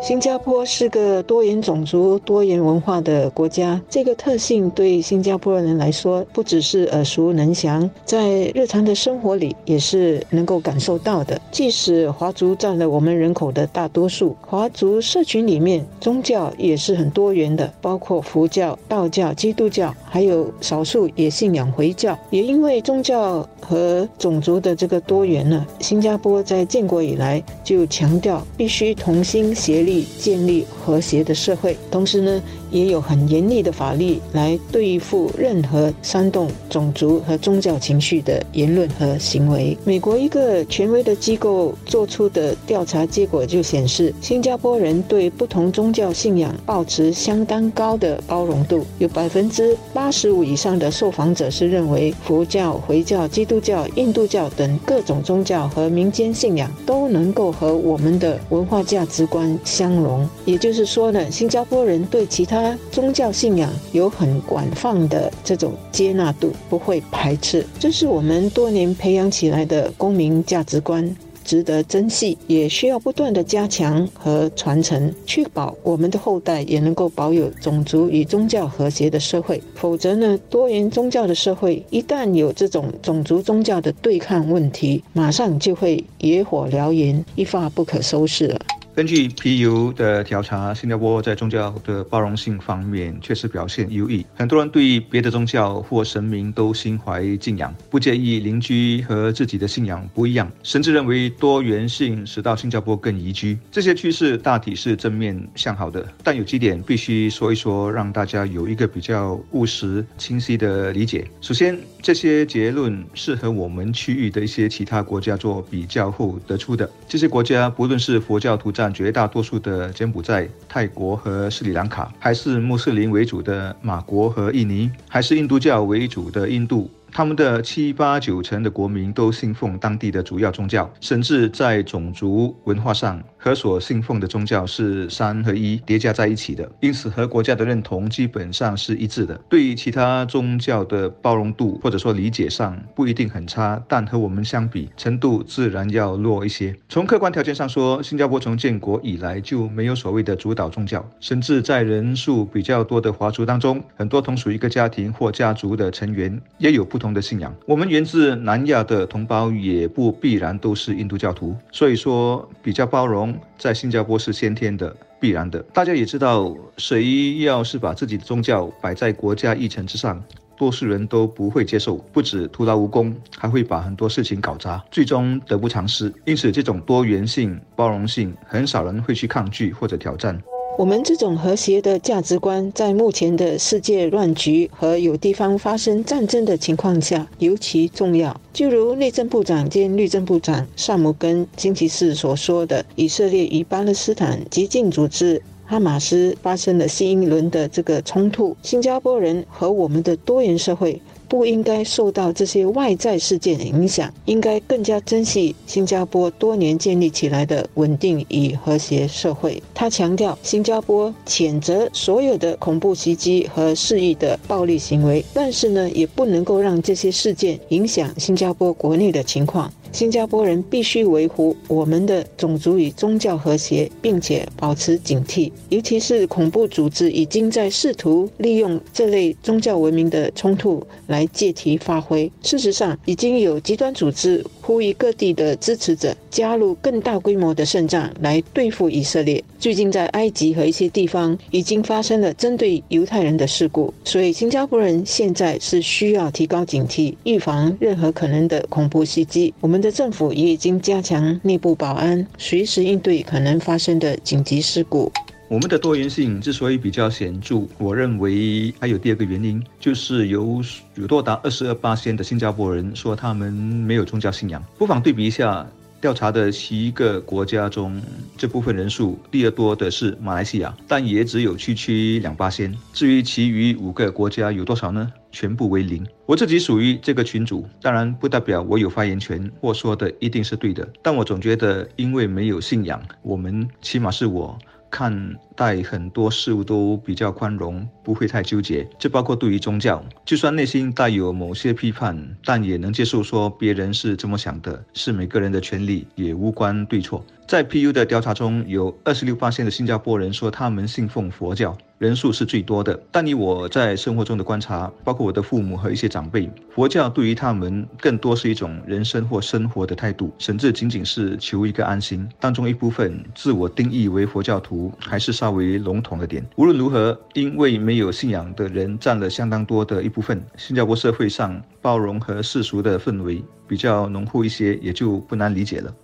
新加坡是个多元种族、多元文化的国家，这个特性对新加坡人来说不只是耳熟能详，在日常的生活里也是能够感受到的。即使华族占了我们人口的大多数，华族社群里面宗教也是很多元的，包括佛教、道教、基督教，还有少数也信仰回教。也因为宗教和种族的这个多元呢，新加坡在建国以来就强调必须同心协力。建立和谐的社会，同时呢，也有很严厉的法律来对付任何煽动种族和宗教情绪的言论和行为。美国一个权威的机构做出的调查结果就显示，新加坡人对不同宗教信仰保持相当高的包容度，有百分之八十五以上的受访者是认为佛教、回教、基督教、印度教等各种宗教和民间信仰都能够和我们的文化价值观。相融，也就是说呢，新加坡人对其他宗教信仰有很广泛的这种接纳度，不会排斥。这是我们多年培养起来的公民价值观，值得珍惜，也需要不断的加强和传承，确保我们的后代也能够保有种族与宗教和谐的社会。否则呢，多元宗教的社会一旦有这种种族宗教的对抗问题，马上就会野火燎原，一发不可收拾了。根据 PU 的调查，新加坡在宗教的包容性方面确实表现优异。很多人对别的宗教或神明都心怀敬仰，不介意邻居和自己的信仰不一样，甚至认为多元性使到新加坡更宜居。这些趋势大体是正面向好的，但有几点必须说一说，让大家有一个比较务实、清晰的理解。首先，这些结论是和我们区域的一些其他国家做比较后得出的。这些国家不论是佛教徒占绝大多数的柬埔寨、泰国和斯里兰卡，还是穆斯林为主的马国和印尼，还是印度教为主的印度。他们的七八九成的国民都信奉当地的主要宗教，甚至在种族文化上和所信奉的宗教是三合一叠加在一起的，因此和国家的认同基本上是一致的。对于其他宗教的包容度或者说理解上不一定很差，但和我们相比，程度自然要弱一些。从客观条件上说，新加坡从建国以来就没有所谓的主导宗教，甚至在人数比较多的华族当中，很多同属一个家庭或家族的成员也有不。同的信仰，我们源自南亚的同胞也不必然都是印度教徒，所以说比较包容，在新加坡是先天的、必然的。大家也知道，谁要是把自己的宗教摆在国家议程之上，多数人都不会接受，不止徒劳无功，还会把很多事情搞砸，最终得不偿失。因此，这种多元性、包容性，很少人会去抗拒或者挑战。我们这种和谐的价值观，在目前的世界乱局和有地方发生战争的情况下尤其重要。就如内政部长兼律政部长萨姆根星期四所说的，以色列与巴勒斯坦激进组织哈马斯发生了新一轮的这个冲突，新加坡人和我们的多元社会。不应该受到这些外在事件的影响，应该更加珍惜新加坡多年建立起来的稳定与和谐社会。他强调，新加坡谴责所有的恐怖袭击和肆意的暴力行为，但是呢，也不能够让这些事件影响新加坡国内的情况。新加坡人必须维护我们的种族与宗教和谐，并且保持警惕，尤其是恐怖组织已经在试图利用这类宗教文明的冲突来来借题发挥。事实上，已经有极端组织呼吁各地的支持者加入更大规模的圣战来对付以色列。最近，在埃及和一些地方已经发生了针对犹太人的事故，所以新加坡人现在是需要提高警惕，预防任何可能的恐怖袭击。我们。的政府也已经加强内部保安，随时应对可能发生的紧急事故。我们的多元性之所以比较显著，我认为还有第二个原因，就是有有多达二十二八仙的新加坡人说他们没有宗教信仰。不妨对比一下调查的七个国家中，这部分人数第二多的是马来西亚，但也只有区区两八仙。至于其余五个国家有多少呢？全部为零。我自己属于这个群组，当然不代表我有发言权或说的一定是对的。但我总觉得，因为没有信仰，我们起码是我看待很多事物都比较宽容，不会太纠结。这包括对于宗教，就算内心带有某些批判，但也能接受说别人是这么想的，是每个人的权利，也无关对错。在 PU 的调查中，有二十六八的新加坡人说他们信奉佛教，人数是最多的。但以我在生活中的观察，包括我的父母和一些长辈，佛教对于他们更多是一种人生或生活的态度，甚至仅仅是求一个安心。当中一部分自我定义为佛教徒，还是稍为笼统的点。无论如何，因为没有信仰的人占了相当多的一部分，新加坡社会上包容和世俗的氛围比较浓厚一些，也就不难理解了。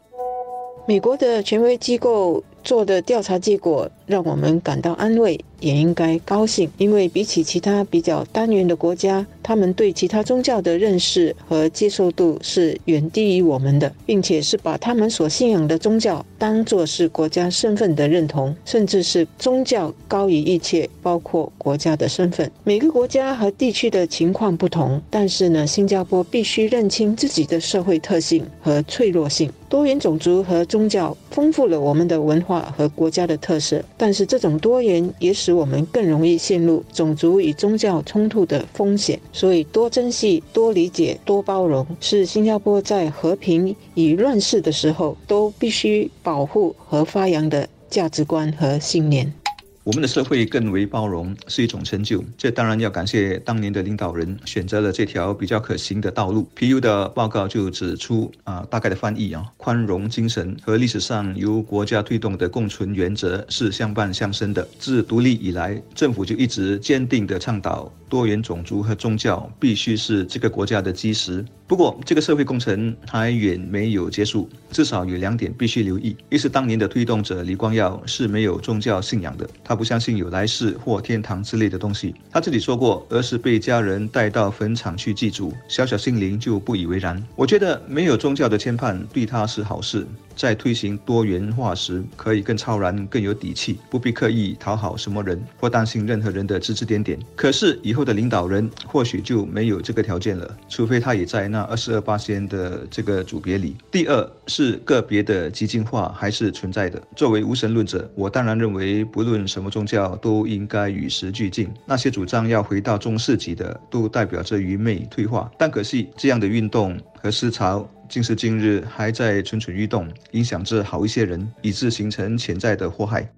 美国的权威机构做的调查结果让我们感到安慰。也应该高兴，因为比起其他比较单元的国家，他们对其他宗教的认识和接受度是远低于我们的，并且是把他们所信仰的宗教当作是国家身份的认同，甚至是宗教高于一切，包括国家的身份。每个国家和地区的情况不同，但是呢，新加坡必须认清自己的社会特性和脆弱性。多元种族和宗教丰富了我们的文化和国家的特色，但是这种多元也使我们更容易陷入种族与宗教冲突的风险，所以多珍惜、多理解、多包容，是新加坡在和平与乱世的时候都必须保护和发扬的价值观和信念。我们的社会更为包容是一种成就，这当然要感谢当年的领导人选择了这条比较可行的道路。PU 的报告就指出啊，大概的翻译啊，宽容精神和历史上由国家推动的共存原则是相伴相生的。自独立以来，政府就一直坚定地倡导多元种族和宗教必须是这个国家的基石。不过，这个社会工程还远没有结束，至少有两点必须留意：一是当年的推动者李光耀是没有宗教信仰的，他不相信有来世或天堂之类的东西。他自己说过，而是被家人带到坟场去祭祖，小小心灵就不以为然。我觉得没有宗教的牵绊对他是好事。在推行多元化时，可以更超然、更有底气，不必刻意讨好什么人或担心任何人的指指点点。可是以后的领导人或许就没有这个条件了，除非他也在那二十二八仙的这个组别里。第二是个别的激进化还是存在的。作为无神论者，我当然认为不论什么宗教都应该与时俱进。那些主张要回到中世纪的，都代表着愚昧退化。但可惜这样的运动和思潮。近是近日还在蠢蠢欲动，影响着好一些人，以致形成潜在的祸害。